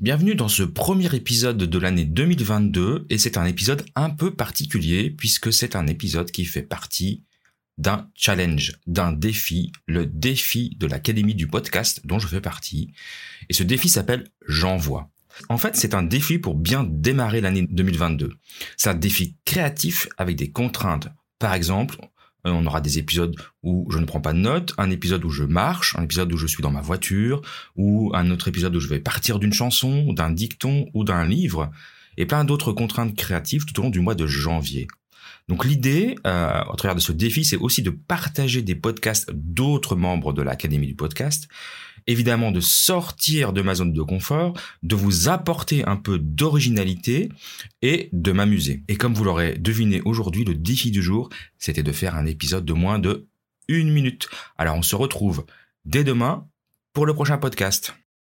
Bienvenue dans ce premier épisode de l'année 2022 et c'est un épisode un peu particulier puisque c'est un épisode qui fait partie d'un challenge, d'un défi, le défi de l'Académie du podcast dont je fais partie. Et ce défi s'appelle J'envoie. En fait, c'est un défi pour bien démarrer l'année 2022. C'est un défi créatif avec des contraintes. Par exemple, on aura des épisodes où je ne prends pas de notes, un épisode où je marche, un épisode où je suis dans ma voiture, ou un autre épisode où je vais partir d'une chanson, d'un dicton ou d'un livre, et plein d'autres contraintes créatives tout au long du mois de janvier. Donc l'idée, euh, au travers de ce défi, c'est aussi de partager des podcasts d'autres membres de l'Académie du podcast, évidemment de sortir de ma zone de confort, de vous apporter un peu d'originalité et de m'amuser. Et comme vous l'aurez deviné aujourd'hui, le défi du jour, c'était de faire un épisode de moins de une minute. Alors on se retrouve dès demain pour le prochain podcast.